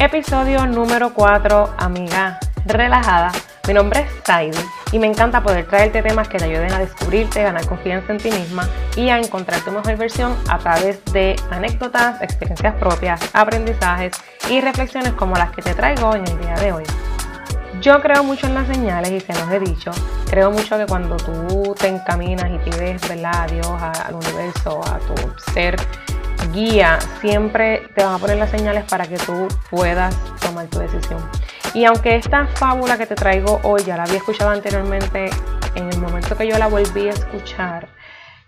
Episodio número 4, amiga relajada. Mi nombre es Saidi y me encanta poder traerte temas que te ayuden a descubrirte, ganar confianza en ti misma y a encontrar tu mejor versión a través de anécdotas, experiencias propias, aprendizajes y reflexiones como las que te traigo en el día de hoy. Yo creo mucho en las señales y se los he dicho. Creo mucho que cuando tú te encaminas y pides ¿verdad? a Dios, al universo, a tu ser guía, siempre te van a poner las señales para que tú puedas tomar tu decisión. Y aunque esta fábula que te traigo hoy ya la había escuchado anteriormente, en el momento que yo la volví a escuchar,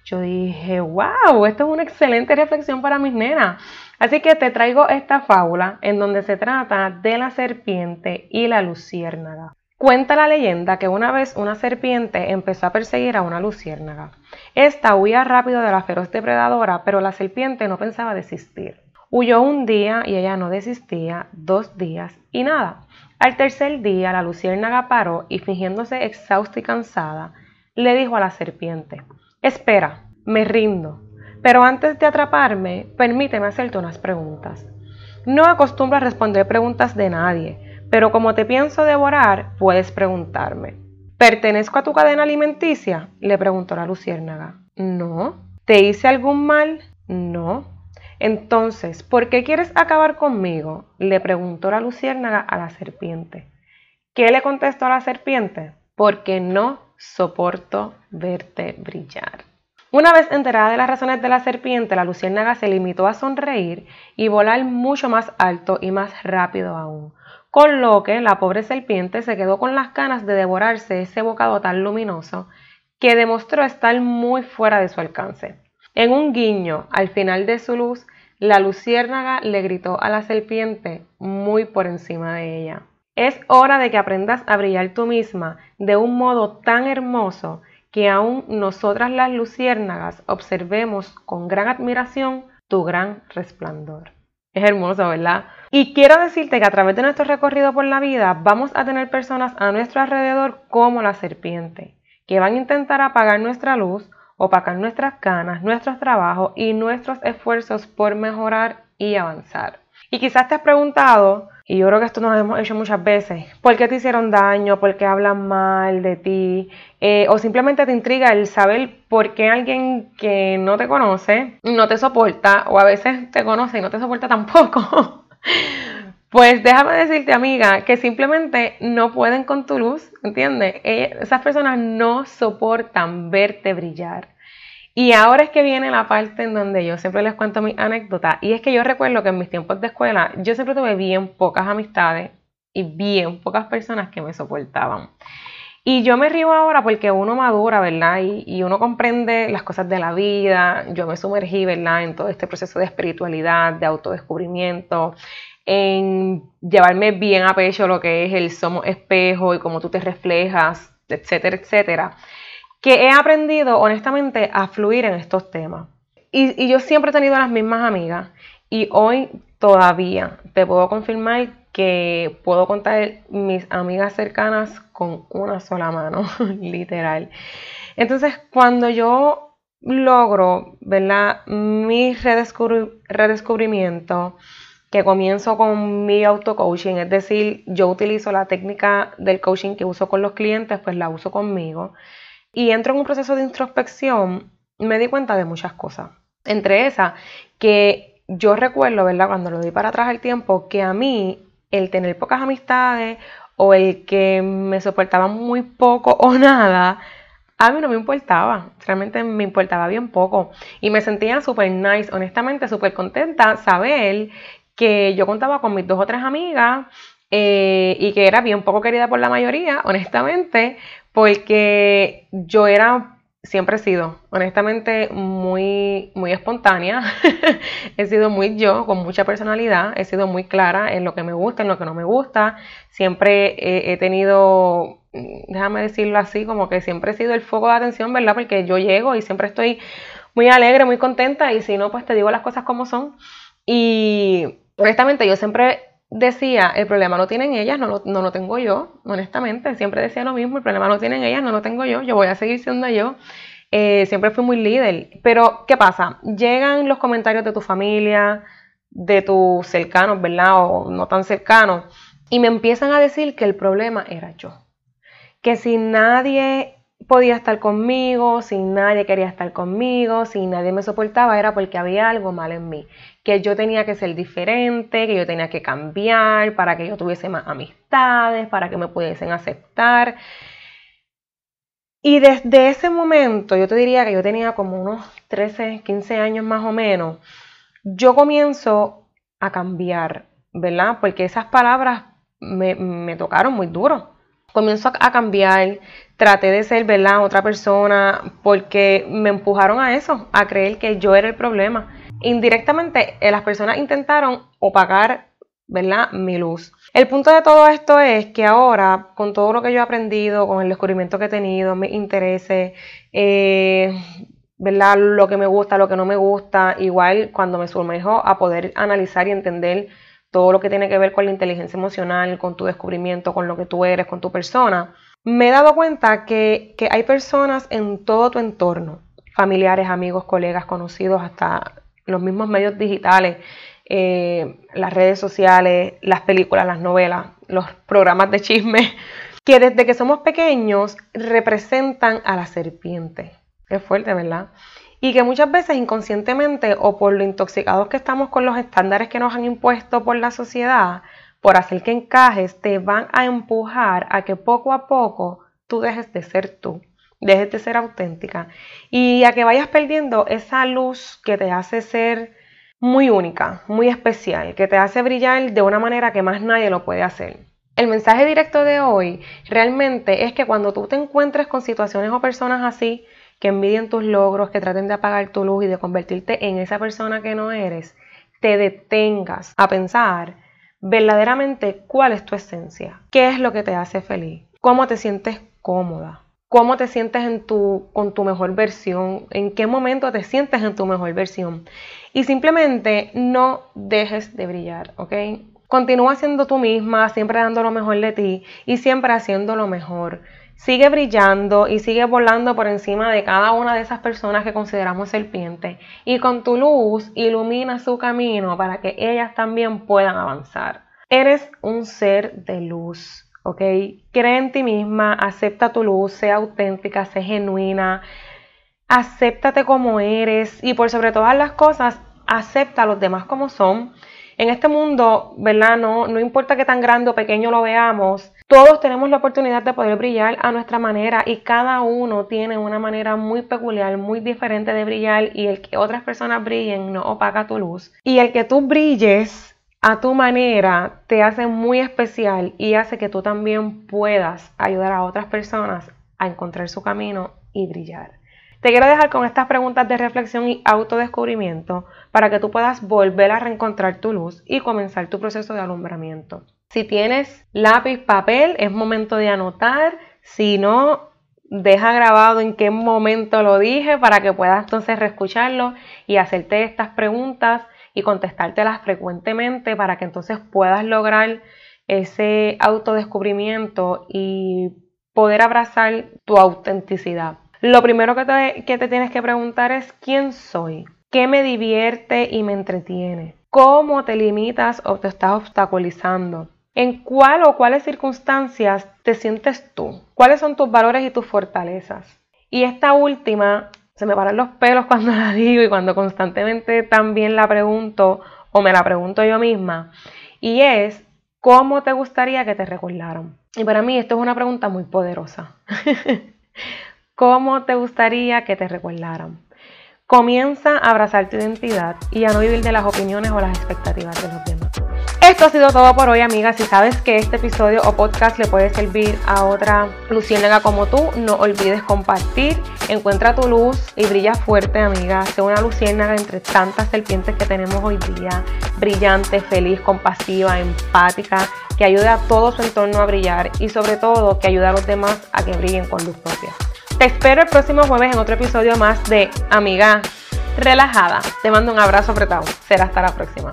yo dije, wow, esto es una excelente reflexión para mis nenas. Así que te traigo esta fábula en donde se trata de la serpiente y la luciérnaga. Cuenta la leyenda que una vez una serpiente empezó a perseguir a una luciérnaga. Esta huía rápido de la feroz depredadora, pero la serpiente no pensaba desistir. Huyó un día y ella no desistía, dos días y nada. Al tercer día la luciérnaga paró y fingiéndose exhausta y cansada, le dijo a la serpiente, Espera, me rindo, pero antes de atraparme, permíteme hacerte unas preguntas. No acostumbro a responder preguntas de nadie, pero como te pienso devorar, puedes preguntarme. ¿Pertenezco a tu cadena alimenticia? le preguntó la luciérnaga. No. ¿Te hice algún mal? No. Entonces, ¿por qué quieres acabar conmigo? le preguntó la luciérnaga a la serpiente. ¿Qué le contestó a la serpiente? Porque no soporto verte brillar. Una vez enterada de las razones de la serpiente, la luciérnaga se limitó a sonreír y volar mucho más alto y más rápido aún, con lo que la pobre serpiente se quedó con las ganas de devorarse ese bocado tan luminoso que demostró estar muy fuera de su alcance. En un guiño al final de su luz, la luciérnaga le gritó a la serpiente muy por encima de ella. Es hora de que aprendas a brillar tú misma de un modo tan hermoso que aún nosotras las luciérnagas observemos con gran admiración tu gran resplandor. Es hermoso, ¿verdad? Y quiero decirte que a través de nuestro recorrido por la vida vamos a tener personas a nuestro alrededor como la serpiente, que van a intentar apagar nuestra luz opacar nuestras ganas, nuestros trabajos y nuestros esfuerzos por mejorar y avanzar. Y quizás te has preguntado, y yo creo que esto nos hemos hecho muchas veces, ¿por qué te hicieron daño? ¿Por qué hablan mal de ti? Eh, o simplemente te intriga el saber por qué alguien que no te conoce no te soporta, o a veces te conoce y no te soporta tampoco. Pues déjame decirte, amiga, que simplemente no pueden con tu luz, ¿entiendes? Eh, esas personas no soportan verte brillar. Y ahora es que viene la parte en donde yo siempre les cuento mi anécdota. Y es que yo recuerdo que en mis tiempos de escuela yo siempre tuve bien pocas amistades y bien pocas personas que me soportaban. Y yo me río ahora porque uno madura, ¿verdad? Y, y, uno comprende las cosas de la vida. Yo me sumergí, ¿verdad? En todo este proceso de espiritualidad, de autodescubrimiento, en llevarme bien a pecho lo que es el somos espejo y cómo tú te reflejas, etcétera, etcétera, que he aprendido honestamente a fluir en estos temas. Y, yo siempre he tenido las mismas amigas y hoy todavía te puedo confirmar que puedo contar mis amigas cercanas con una sola mano, literal. Entonces, cuando yo logro, ¿verdad? Mi redescubrimiento, que comienzo con mi auto-coaching, es decir, yo utilizo la técnica del coaching que uso con los clientes, pues la uso conmigo. Y entro en un proceso de introspección, me di cuenta de muchas cosas. Entre esas, que yo recuerdo, ¿verdad? Cuando lo di para atrás el tiempo, que a mí el tener pocas amistades o el que me soportaba muy poco o nada, a mí no me importaba, realmente me importaba bien poco y me sentía súper nice, honestamente súper contenta saber que yo contaba con mis dos o tres amigas eh, y que era bien poco querida por la mayoría, honestamente, porque yo era, siempre he sido, honestamente, muy, muy espontánea, he sido muy yo, con mucha personalidad, he sido muy clara en lo que me gusta, en lo que no me gusta, siempre he tenido déjame decirlo así, como que siempre he sido el foco de atención, ¿verdad? Porque yo llego y siempre estoy muy alegre, muy contenta y si no, pues te digo las cosas como son. Y honestamente yo siempre decía, el problema lo tienen ellas, no lo, no lo tengo yo, honestamente, siempre decía lo mismo, el problema lo tienen ellas, no lo tengo yo, yo voy a seguir siendo yo. Eh, siempre fui muy líder. Pero, ¿qué pasa? Llegan los comentarios de tu familia, de tus cercanos, ¿verdad? O no tan cercanos. Y me empiezan a decir que el problema era yo. Que si nadie podía estar conmigo, si nadie quería estar conmigo, si nadie me soportaba, era porque había algo mal en mí, que yo tenía que ser diferente, que yo tenía que cambiar para que yo tuviese más amistades, para que me pudiesen aceptar. Y desde ese momento, yo te diría que yo tenía como unos 13, 15 años más o menos, yo comienzo a cambiar, ¿verdad? Porque esas palabras me, me tocaron muy duro comienzo a, cambiar, traté de ser, ¿verdad?, otra persona, porque me empujaron a eso, a creer que yo era el problema. Indirectamente, eh, las personas intentaron opacar, ¿verdad?, mi luz. El punto de todo esto es que ahora, con todo lo que yo he aprendido, con el descubrimiento que he tenido, mis intereses, eh, ¿verdad? Lo que me gusta, lo que no me gusta, igual cuando me sumerjo a poder analizar y entender todo lo que tiene que ver con la inteligencia emocional, con tu descubrimiento, con lo que tú eres, con tu persona, me he dado cuenta que, hay personas en todo tu entorno, familiares, amigos, colegas, conocidos, hasta los mismos medios digitales, eh, las redes sociales, las películas, las novelas, los programas de chisme, que desde que somos pequeños representan a la serpiente. Es fuerte, ¿verdad? Y que muchas veces inconscientemente o por lo intoxicados que estamos con los estándares que nos han impuesto por la sociedad, por hacer que encajes, te van a empujar a que poco a poco tú dejes de ser tú, dejes de ser auténtica y a que vayas perdiendo esa luz que te hace ser muy única, muy especial, que te hace brillar de una manera que más nadie lo puede hacer. El mensaje directo de hoy realmente es que cuando tú te encuentres con situaciones o personas así, que envidien tus logros, que traten de apagar tu luz y de convertirte en esa persona que no eres, te detengas a pensar verdaderamente cuál es tu esencia, qué es lo que te hace feliz, cómo te sientes cómoda, cómo te sientes en tu, con tu mejor versión, en qué momento te sientes en tu mejor versión. Y simplemente no dejes de brillar, ¿ok? Continúa siendo tú misma, siempre dando lo mejor de ti y siempre haciendo lo mejor. Sigue brillando y sigue volando por encima de cada una de esas personas que consideramos serpientes. Y con tu luz ilumina su camino para que ellas también puedan avanzar. Eres un ser de luz, ¿ok? Cree en ti misma, acepta tu luz, sea auténtica, sé genuina, acéptate como eres y por sobre todas las cosas, acepta a los demás como son. En este mundo, ¿verdad? No, no importa qué tan grande o pequeño lo veamos, todos tenemos la oportunidad de poder brillar a nuestra manera y cada uno tiene una manera muy peculiar, muy diferente de brillar y el que otras personas brillen no opaca tu luz. Y el que tú brilles a tu manera te hace muy especial y hace que tú también puedas ayudar a otras personas a encontrar su camino y brillar. Te quiero dejar con estas preguntas de reflexión y autodescubrimiento para que tú puedas volver a reencontrar tu luz y comenzar tu proceso de alumbramiento. Si tienes lápiz, papel, es momento de anotar. Si no, deja grabado en qué momento lo dije para que puedas entonces reescucharlo y hacerte estas preguntas y contestártelas frecuentemente para que entonces puedas lograr ese autodescubrimiento y poder abrazar tu autenticidad. Lo primero que te, que te tienes que preguntar es quién soy, qué me divierte y me entretiene, cómo te limitas o te estás obstaculizando, ¿En cuál o cuáles circunstancias te sientes tú? ¿Cuáles son tus valores y tus fortalezas? Y esta última, se me paran los pelos cuando la digo y cuando constantemente también la pregunto o me la pregunto yo misma. Y es, ¿cómo te gustaría que te recordaran? Y para mí esto es una pregunta muy poderosa. ¿Cómo te gustaría que te recordaran? Comienza a abrazar tu identidad y a no vivir de las opiniones o las expectativas de los demás. Esto ha sido todo por hoy, amigas. Si sabes que este episodio o podcast le puede servir a otra luciérnaga como tú, no olvides compartir. Encuentra tu luz y brilla fuerte, amiga. Sé una luciérnaga entre tantas serpientes que tenemos hoy día. Brillante, feliz, compasiva, empática, que ayude a todo su entorno a brillar y sobre todo que ayude a los demás a que brillen con luz propia. Te espero el próximo jueves en otro episodio más de Amiga Relajada. Te mando un abrazo apretado. Será hasta la próxima.